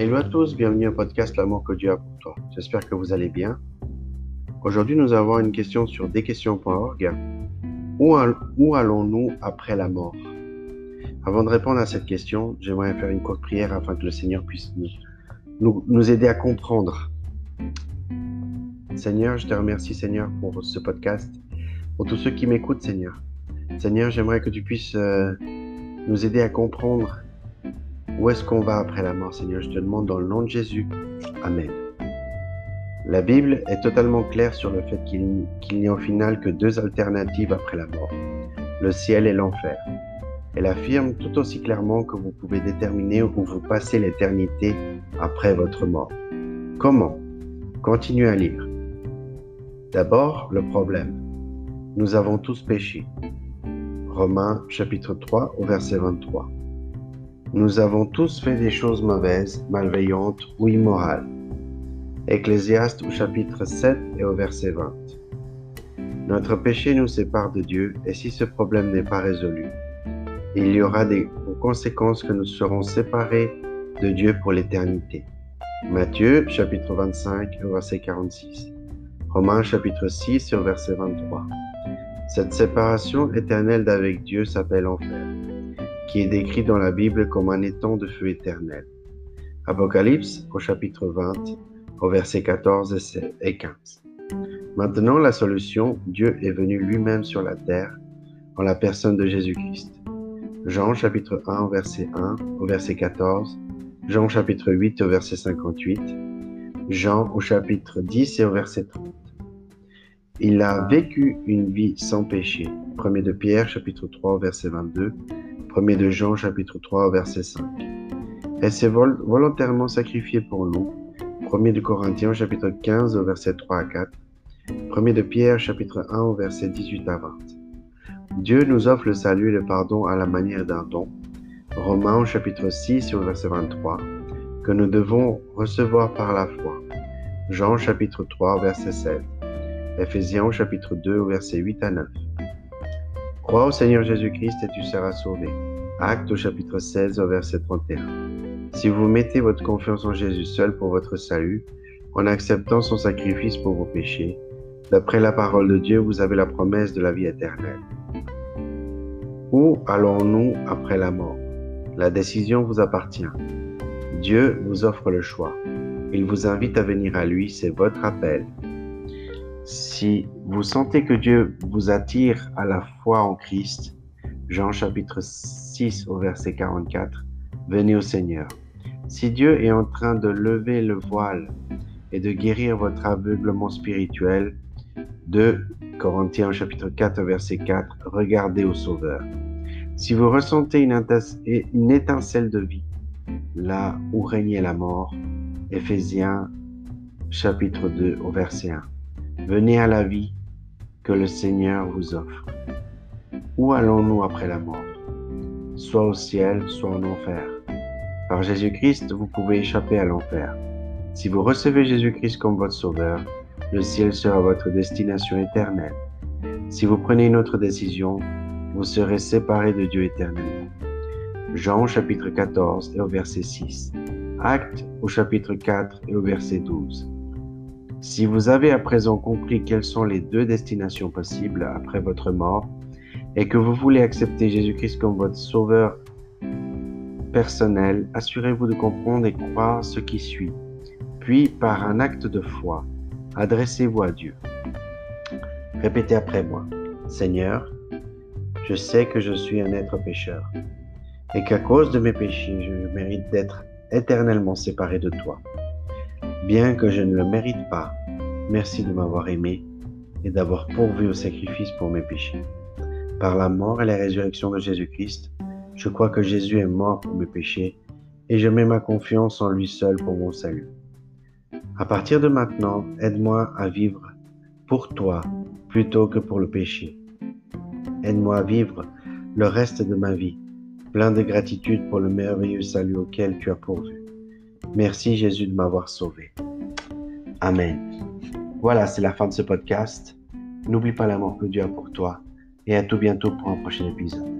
Hello à tous, bienvenue au podcast L'amour que Dieu a pour toi. J'espère que vous allez bien. Aujourd'hui, nous avons une question sur desquestions.org. Où, allons-nous après la mort? Avant de répondre à cette question, j'aimerais faire une courte prière afin que le Seigneur puisse nous, nous, nous aider à comprendre. Seigneur, je te remercie Seigneur pour ce podcast, pour tous ceux qui m'écoutent Seigneur. Seigneur, j'aimerais que tu puisses euh, nous aider à comprendre où est-ce qu'on va après la mort, Seigneur? Je te demande dans le nom de Jésus. Amen. La Bible est totalement claire sur le fait qu'il n'y a au final que deux alternatives après la mort, le ciel et l'enfer. Elle affirme tout aussi clairement que vous pouvez déterminer où vous passez l'éternité après votre mort. Comment? Continuez à lire. D'abord, le problème. Nous avons tous péché. Romains chapitre 3 au verset 23. Nous avons tous fait des choses mauvaises, malveillantes ou immorales. Ecclésiaste au chapitre 7 et au verset 20. Notre péché nous sépare de Dieu et si ce problème n'est pas résolu, il y aura des conséquences que nous serons séparés de Dieu pour l'éternité. Matthieu chapitre 25 au verset 46. Romains chapitre 6 et au verset 23. Cette séparation éternelle d'avec Dieu s'appelle enfer, qui est décrit dans la Bible comme un étang de feu éternel. Apocalypse au chapitre 20, au verset 14 et 15. Maintenant, la solution, Dieu est venu lui-même sur la terre en la personne de Jésus-Christ. Jean chapitre 1 au verset 1 au verset 14, Jean chapitre 8 au verset 58, Jean au chapitre 10 et au verset 30. Il a vécu une vie sans péché. 1 de Pierre, chapitre 3, verset 22. 1 de Jean, chapitre 3, verset 5. Elle s'est volontairement sacrifiée pour nous. 1 de Corinthiens, chapitre 15, verset 3 à 4. 1 de Pierre, chapitre 1, verset 18 à 20. Dieu nous offre le salut et le pardon à la manière d'un don. Romains, chapitre 6, verset 23, que nous devons recevoir par la foi. Jean, chapitre 3, verset 7. Ephésiens chapitre 2 verset 8 à 9. Crois au Seigneur Jésus-Christ et tu seras sauvé. Acte au chapitre 16 verset 31. Si vous mettez votre confiance en Jésus seul pour votre salut, en acceptant son sacrifice pour vos péchés, d'après la parole de Dieu, vous avez la promesse de la vie éternelle. Où allons-nous après la mort? La décision vous appartient. Dieu vous offre le choix. Il vous invite à venir à lui, c'est votre appel. Si vous sentez que Dieu vous attire à la foi en Christ, Jean chapitre 6 au verset 44, venez au Seigneur. Si Dieu est en train de lever le voile et de guérir votre aveuglement spirituel, 2 Corinthiens chapitre 4 verset 4, regardez au Sauveur. Si vous ressentez une, étincelle de vie, là où régnait la mort, Éphésiens chapitre 2 au verset 1. Venez à la vie que le Seigneur vous offre. Où allons-nous après la mort? Soit au ciel, soit en enfer. Par Jésus-Christ, vous pouvez échapper à l'enfer. Si vous recevez Jésus-Christ comme votre Sauveur, le ciel sera votre destination éternelle. Si vous prenez une autre décision, vous serez séparé de Dieu éternellement. Jean chapitre 14 et au verset 6. Actes au chapitre 4 et au verset 12. Si vous avez à présent compris quelles sont les deux destinations possibles après votre mort et que vous voulez accepter Jésus-Christ comme votre sauveur personnel, assurez-vous de comprendre et croire ce qui suit. Puis, par un acte de foi, adressez-vous à Dieu. Répétez après moi. Seigneur, je sais que je suis un être pécheur et qu'à cause de mes péchés, je mérite d'être éternellement séparé de toi. Bien que je ne le mérite pas, merci de m'avoir aimé et d'avoir pourvu au sacrifice pour mes péchés. Par la mort et la résurrection de Jésus-Christ, je crois que Jésus est mort pour mes péchés et je mets ma confiance en lui seul pour mon salut. À partir de maintenant, aide-moi à vivre pour toi plutôt que pour le péché. Aide-moi à vivre le reste de ma vie, plein de gratitude pour le merveilleux salut auquel tu as pourvu. Merci Jésus de m'avoir sauvé. Amen. Voilà, c'est la fin de ce podcast. N'oublie pas l'amour que Dieu a pour toi et à tout bientôt pour un prochain épisode.